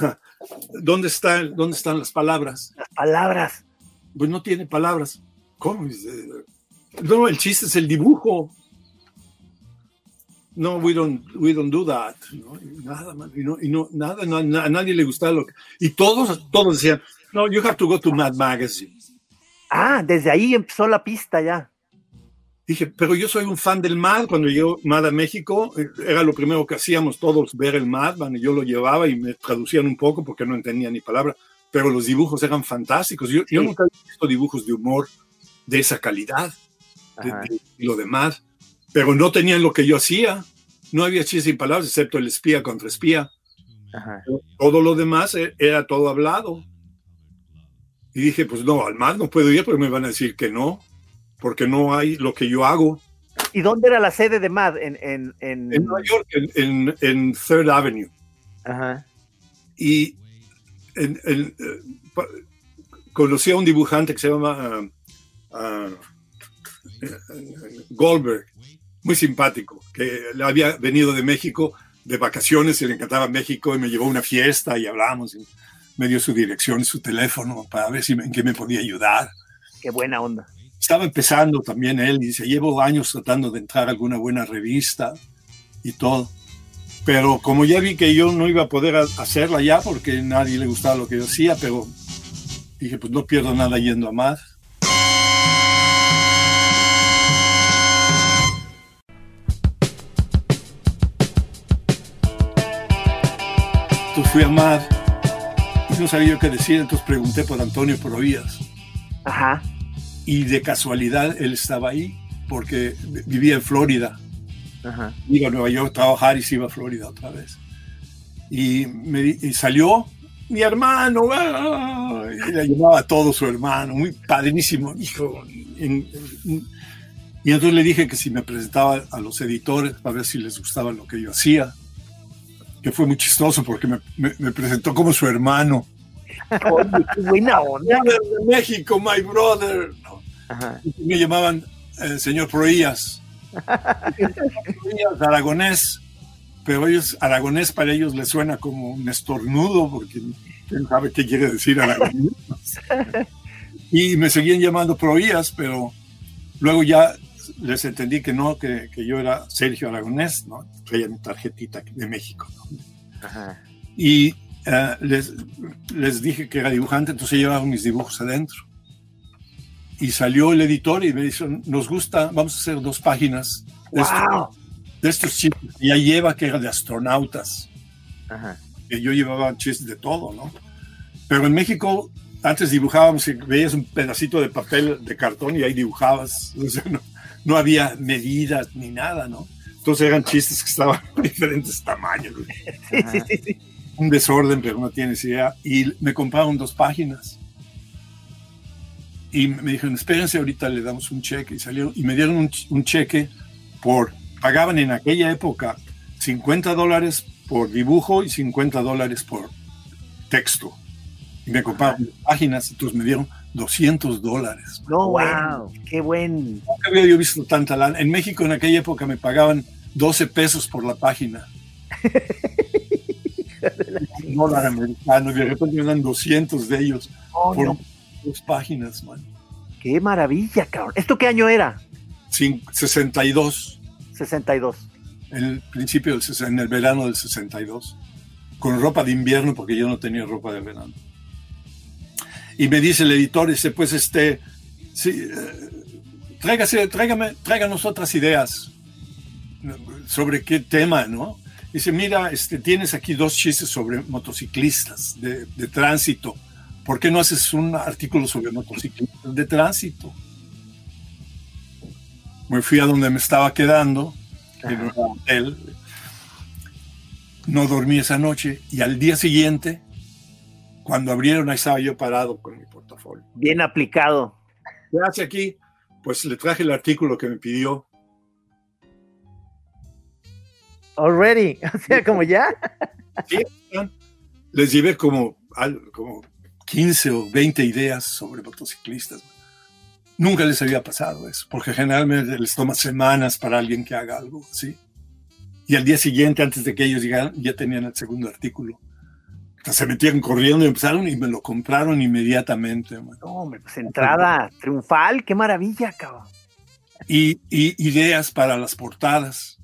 ¿Dónde, está, ¿Dónde están las palabras? las palabras. Pues no tiene palabras. ¿Cómo? No, el chiste es el dibujo. No, we don't, we don't do that. ¿no? Y nada, man, y no, y no, nada, no, a nadie le gustaba lo que. Y todos, todos decían, no, you have to go to Mad Magazine. Ah, desde ahí empezó la pista ya. Dije, pero yo soy un fan del Mad. Cuando llegó Mad a México, eh, era lo primero que hacíamos todos, ver el Madman. Y yo lo llevaba y me traducían un poco porque no entendía ni palabra. Pero los dibujos eran fantásticos. Yo, yo Sí. nunca había visto dibujos de humor de esa calidad, de, de- y lo demás. Pero no tenían lo que yo hacía. No había chistes sin palabras, excepto el espía contra espía. Ajá. Todo lo demás eh, era todo hablado. Y dije, pues no, al Mad no puedo ir porque me van a decir que no, porque no hay lo que yo hago. ¿Y dónde era la sede de MAD? En, en, en... En Nueva York, en, en- Third Avenue. Ajá. Y en- en, eh, conocí a un dibujante que se llama ah, ah, Goldberg, muy simpático, que había venido de México de vacaciones y le encantaba México y me llevó a una fiesta y hablamos y me dio su dirección y su teléfono para ver si me- en qué me podía ayudar. Qué buena onda. Estaba empezando también él y dice, llevo años tratando de entrar a alguna buena revista y todo. Pero como ya vi que yo no iba a poder ha- hacerla ya porque nadie le gustaba lo que yo hacía, pero dije, pues no pierdo nada yendo a más. Entonces fui a Mad y no sabía yo qué decir, entonces pregunté por Antonio Provías Ajá. Y de casualidad él estaba ahí porque vivía en Florida. Ajá. Iba a Nueva York a trabajar y se iba a Florida otra vez. Y, me, y salió mi hermano, ¡ah! y le llamaba a todo su hermano, muy padrísimo, hijo. En- en- y entonces le dije que si me presentaba a los editores para ver si les gustaba lo que yo hacía, que fue muy chistoso porque me, me- me presentó como su hermano. Oye, qué buena onda. Brother de México, my brother. Ajá. me llamaban eh, señor Proías. Proías, aragonés. Pero ellos, aragonés para ellos les suena como un estornudo, porque quién sabe qué quiere decir aragonés. y me seguían llamando Proías, pero luego ya les entendí que no, que, que yo era Sergio Aragonés, ¿no? Traía mi tarjetita de México. ¿no? Ajá. Y eh, les, les dije que era dibujante, entonces llevaban mis dibujos adentro. Y salió el editor y me dijo, nos gusta, vamos a hacer dos páginas de, Wow. de estos chistes. Y ya lleva que era de astronautas, Ajá. que yo llevaba chistes de todo, ¿no? Pero en México, antes dibujábamos veías un pedacito de papel de cartón y ahí dibujabas. O sea, no, no había medidas ni nada, ¿no? Entonces eran chistes que estaban de diferentes tamaños. Sí, sí, sí. un desorden, pero no tienes idea. Y me compraron dos páginas. Y me dijeron, espérense, ahorita le damos un cheque. Y salieron, y me dieron un, ch- un cheque por, pagaban en aquella época 50 dólares por dibujo y 50 dólares por texto. Y me compraron páginas, entonces me dieron 200 dólares. No, wow. Qué buen. Nunca había yo visto tanta lana. En México en aquella época me pagaban 12 pesos por la página. Un dólar americano y de repente me dan 200 de ellos Oh, por no. Dos páginas, man. Qué maravilla, cabrón. ¿Esto qué año era? Cin- 62, 62. en el principio del en el verano del 62, con ropa de invierno porque yo no tenía ropa de verano. Y me dice el editor, dice, pues este, sí, eh, tráigase, tráigame, tráiganos otras ideas sobre qué tema, ¿no? Dice, mira, este, tienes aquí dos chistes sobre motociclistas de, de tránsito. ¿Por qué no haces un artículo sobre motociclistas de tránsito? Me fui a donde me estaba quedando, en un hotel. No dormí esa noche y al día siguiente, cuando abrieron, ahí estaba yo parado con mi portafolio. Bien aplicado. ¿Qué hace aquí? Pues le traje el artículo que me pidió. Already. O sea, como ya. Sí, les llevé como, como 15 o 20 ideas sobre motociclistas. Nunca les había pasado eso, porque generalmente les toma semanas para alguien que haga algo así. Y al día siguiente, antes de que ellos llegaran, ya tenían el segundo artículo. Entonces se metieron corriendo y empezaron y me lo compraron inmediatamente. man. No, hombre, pues entrada triunfal, qué maravilla, cabrón. Y, y ideas para las portadas.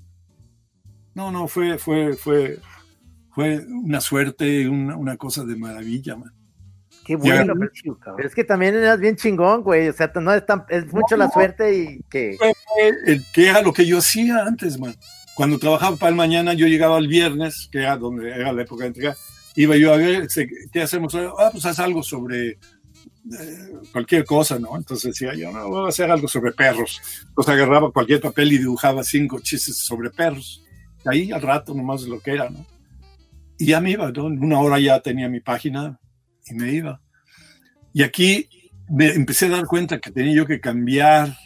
No, no, fue, fue, fue, fue una suerte, una, una cosa de maravilla, man. Qué bueno. Pero es que también eras bien chingón, güey. O sea, no es, tan, es mucho la suerte y que. Que era lo que yo hacía antes, man. Cuando trabajaba para el mañana, yo llegaba el viernes, que era donde era la época de entrega, iba yo a ver, ¿qué hacemos? Ah, pues haz algo sobre eh, cualquier cosa, ¿no? Entonces decía yo, no, voy a hacer algo sobre perros. Entonces agarraba cualquier papel y dibujaba cinco chistes sobre perros. Ahí al rato nomás lo que era, ¿no? Y ya me iba, ¿no? En una hora ya tenía mi página y me iba. Y aquí me empecé a dar cuenta que tenía yo que cambiar,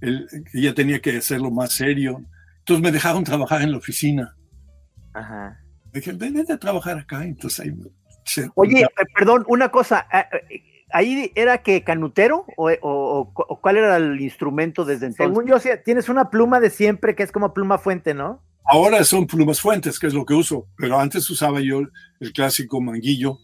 el, que ya tenía que hacerlo más serio. Entonces me dejaron trabajar en la oficina. Ajá. Me dije, ven, vete a trabajar acá. Entonces ahí se- Oye, eh, perdón, una cosa. ah, eh, ¿Ahí era que canutero o, o- o- cuál era el instrumento desde entonces? Según yo, tienes una pluma de siempre que es como pluma fuente, ¿no? ahora son plumas fuentes, que es lo que uso, pero antes usaba yo el clásico manguillo,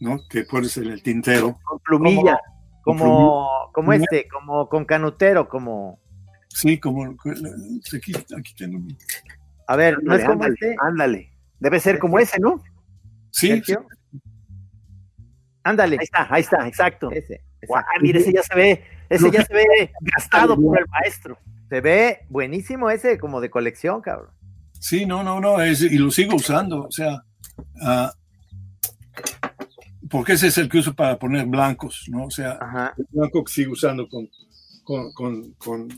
¿no? Que pones en el tintero. Con plumilla. Como, como este, como con canutero, como. Sí, como aquí, aquí tengo. mi- A ver, no es como ándale, este. ándale. Debe ser como ese, ¿no? Sí. Ándale. Ahí está, ahí está, exacto. Ese. Guau, exacto. mira, ese ya se ve, ese ya se ve gastado por el maestro. Se ve buenísimo ese, como de colección, cabrón. Sí, no, no, no, es- y lo sigo usando, o sea, ah, porque ese es el que uso para poner blancos, ¿no? O sea, Ajá. el blanco que sigo usando con, con, con, con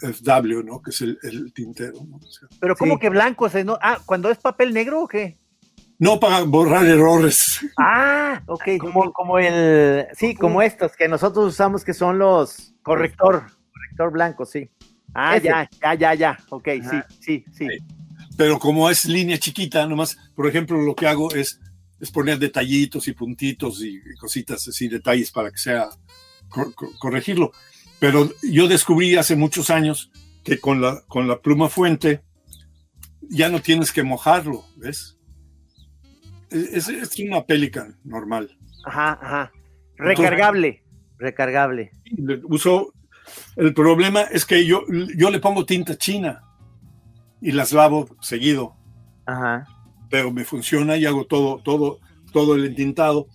FW, ¿no? Que es el, el tintero, ¿no? O sea, Pero ¿cómo Sí. que blanco? O sea, ¿no? Ah, ¿cuando es papel negro o qué? no para borrar errores. Ah, ok. Como, como el. Sí, como estos que nosotros usamos que son los. Corrector. Corrector blanco, sí. Ah, Ese. ya, ya, ya, ya. Ok, Ajá. sí, sí, sí. Pero como es línea chiquita, nomás, por ejemplo, lo que hago es, es poner detallitos y puntitos y cositas así, detalles para que sea cor- cor- corregirlo. Pero yo descubrí hace muchos años que con la, con la pluma fuente ya no tienes que mojarlo, ¿ves? Es, es una Pelican normal. Ajá, ajá. Recargable. Recargable. Uso, el problema es que yo, yo le pongo tinta china y las lavo seguido. Ajá. Pero me funciona y hago todo, todo, todo el entintado.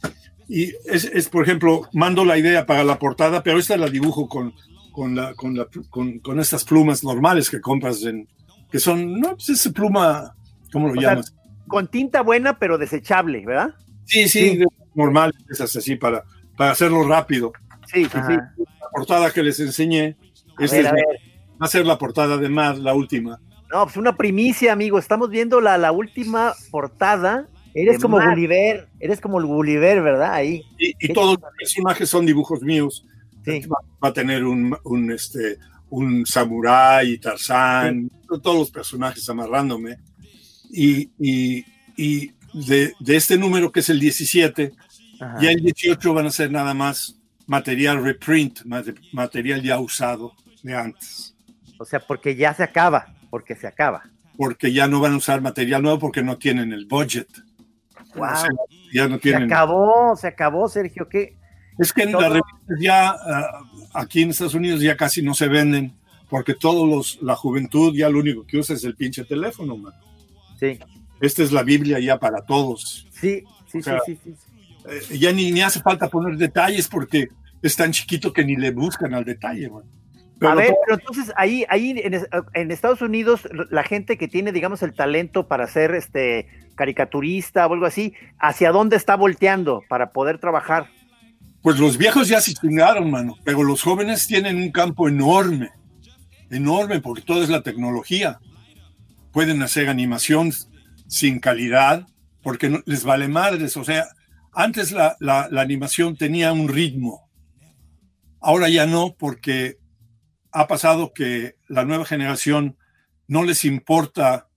Y es, es, por ejemplo, mando la idea para la portada, pero esta la dibujo con, con, la, con, la, con, con estas plumas normales que compras, en, que son, no, pues esa pluma, ¿cómo lo O sea, llamas? Con tinta buena, pero desechable, ¿verdad? Sí, sí, de- normal, esas así, para, para hacerlo rápido. Sí, sí, sí. La portada que les enseñé, esta es va a ser la portada de más, la última. No, pues una primicia, amigo. Estamos viendo la, la última portada. Eres como Matt. Gulliver. Eres como el Gulliver, ¿verdad? Ahí. Y, y todos los personajes son dibujos míos. Sí. va, va a tener un, un, este, un samurái, Tarzán, todos los personajes amarrándome. Y, y, y de, de este número que es el 17, Ajá. ya el 18 van a ser nada más material reprint, mate- material ya usado de antes, O sea, porque ya se acaba. Porque se acaba. porque ya no van a usar material nuevo porque no tienen el budget. Wow. O sea, ya no Se tienen. acabó, se acabó, Sergio. ¿Qué? Es que en las revistas ya, ah, aquí en Estados Unidos ya casi no se venden, porque todos los, la juventud ya lo único que usa es el pinche teléfono, man. Sí, Esta es la Biblia ya para todos. sí, sí, O sea, sí, sí, sí. Eh, ya ni, ni hace falta poner detalles porque es tan chiquito que ni le buscan al detalle, man. Pero a ver, todo- pero entonces ahí, ahí en, es- en Estados Unidos, la gente que tiene, digamos, el talento para ser este caricaturista o algo así, ¿hacia dónde está volteando para poder trabajar? Pues los viejos ya se chingaron, mano, pero los jóvenes tienen un campo enorme, enorme, porque todo es la tecnología. Pueden hacer animación sin calidad, porque no- les vale madres. O sea, antes la, la- la animación tenía un ritmo, ahora ya no, porque ha pasado que la nueva generación no les importa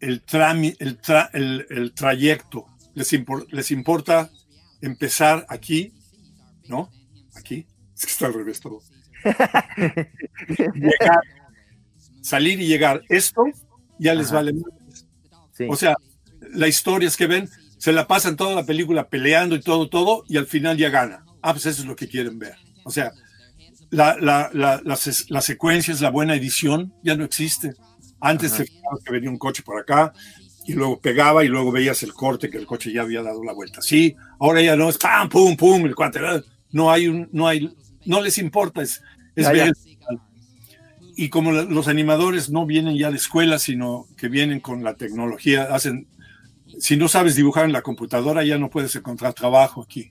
el, trami- el, tra- el- el trayecto, les, impor- les importa empezar aquí, ¿no? Aquí. Es que está al revés todo. llegar, salir y llegar. Esto ya les vale. más. O sea, la historia es que ven, se la pasan toda la película peleando y todo, todo, y al final ya gana. Ah, pues eso es lo que quieren ver. O sea, la, la, la, la, se- la secuencia es la buena edición, ya no existe. Antes se fijaba que venía un coche por acá y luego pegaba y luego veías el corte que el coche ya había dado la vuelta. Sí, ahora ya no es pam, pum, pum, el cuate. No hay un, no hay, no les importa, es, es Ya, ver ya. el final. Y como los animadores no vienen ya de escuela, sino que vienen con la tecnología, hacen, si no sabes dibujar en la computadora, ya no puedes encontrar trabajo aquí.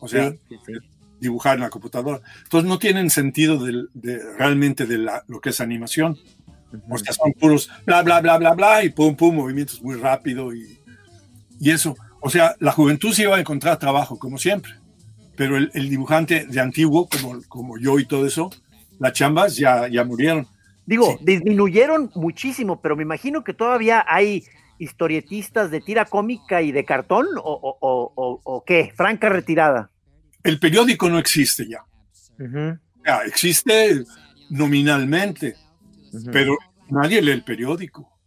O sea, Sí, sí, sí. Dibujar en la computadora. Entonces no tienen sentido del- de, realmente de la- lo que es animación. Sea, son puros bla, bla, bla, bla, bla, y pum, pum, movimientos muy rápido y, y eso. O sea, la juventud sí va a encontrar trabajo, como siempre. Pero el, el dibujante de antiguo, como, como yo y todo eso, las chambas ya, ya murieron. Digo, disminuyeron muchísimo, pero me imagino que todavía hay historietistas de tira cómica y de cartón, o- o- o- o qué, franca retirada. El periódico no existe ya. Ya, existe nominalmente, pero nadie lee el periódico.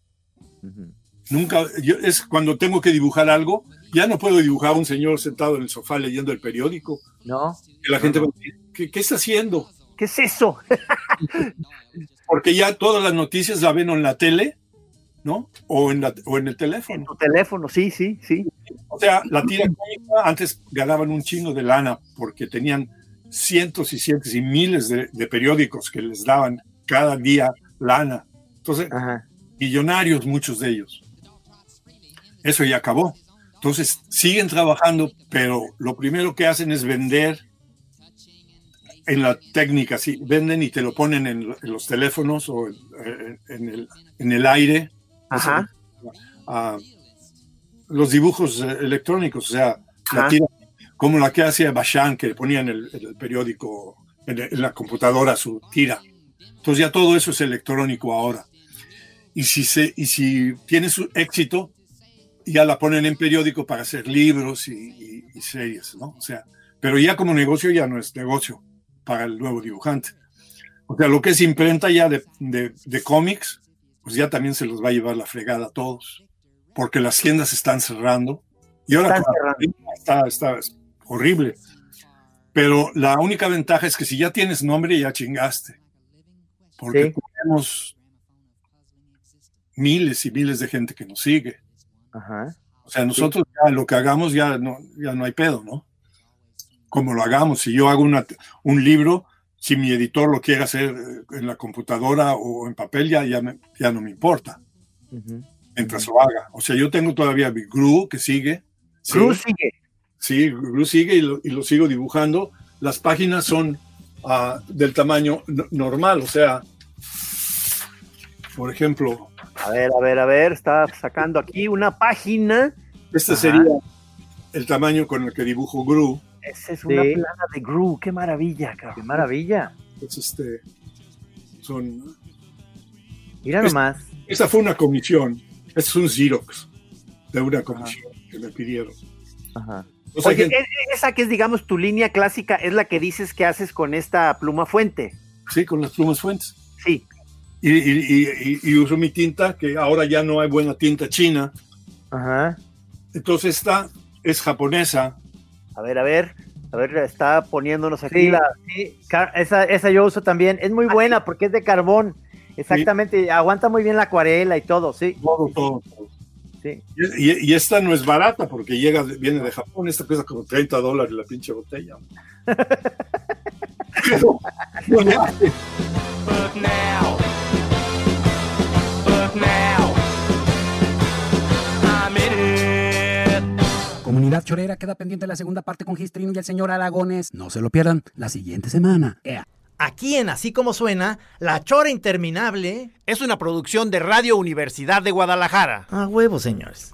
Nunca, yo, es cuando tengo que dibujar algo, ya no puedo dibujar a un señor sentado en el sofá leyendo el periódico. No. Que la gente va a decir, ¿qué, qué está haciendo? ¿Qué es eso? Porque ya todas las noticias la ven en la tele, ¿no? O en, la- o en el teléfono. Tu teléfono, sí, sí, sí. O sea, la tira cómica antes ganaban un chingo de lana porque tenían cientos y cientos y miles de, de periódicos que les daban cada día lana. Entonces, millonarios muchos de ellos. Eso ya acabó. Entonces, siguen trabajando, pero lo primero que hacen es vender en la técnica, sí, venden y te lo ponen en, en los teléfonos o en, en- en el, en el aire. Ajá. Ah, los dibujos eh, electrónicos, o sea, la tira, como la que hacía Bashan, que ponía en el, en el periódico, en, el- en la computadora su tira. Entonces ya todo eso es electrónico ahora. Y si, se, y si tiene su éxito, ya la ponen en periódico para hacer libros y, y- y series, ¿no? O sea, pero ya como negocio ya no es negocio para el nuevo dibujante. O sea, lo que es imprenta ya de, de, de cómics, pues ya también se los va a llevar la fregada a todos, porque las tiendas están cerrando. Y ahora Están pandemia está, está es horrible. Pero la única ventaja es que si ya tienes nombre, ya chingaste. Porque tenemos miles y miles de gente que nos sigue. Ajá. O sea, nosotros ya lo que hagamos ya no, ya no hay pedo, ¿no? Como lo hagamos, si yo hago una, un libro, si mi editor lo quiere hacer eh, en la computadora o en papel, ya, ya, me- ya no me importa, mientras lo haga. O sea, yo tengo todavía mi Gru que sigue. Gru Sí. sigue. Sí, Gru sigue y lo, y lo sigo dibujando. Las páginas son ah, del tamaño no- normal, o sea, por ejemplo, A ver, a ver, a ver, está sacando aquí una página. este Ajá. sería el tamaño con el que dibujo Gru. Esa es una plana de Gru, qué maravilla, cabrón. Qué maravilla. Es este, son, Mira Es- nomás. esta fue una comisión, es un Xerox de una comisión que me pidieron. Ajá. O sea Oye, que- e- e- esa que es, digamos, tu línea clásica, es la que dices que haces con esta pluma fuente. sí, con las plumas fuentes. Sí. Y, y- y- y- y uso mi tinta, que ahora ya no hay buena tinta china. Ajá. Entonces esta es japonesa. A ver, a ver, a ver, está poniéndonos aquí Sí, la. sí, esa, esa yo uso también. Es muy buena porque es de carbón. Exactamente. Aguanta muy bien la acuarela y todo, sí. Todo, todo, todo. Sí. Y, esta no es barata porque llega, viene de Japón. Esta cuesta como 30 dólares la pinche botella. Pero. But now, but now, I'm in. Comunidad Chorera queda pendiente la segunda parte con Gistrino y el señor Aragones. No se lo pierdan la siguiente semana. Ea. Aquí en Así Como Suena, La Chora Interminable es una producción de Radio Universidad de Guadalajara. A huevo, señores.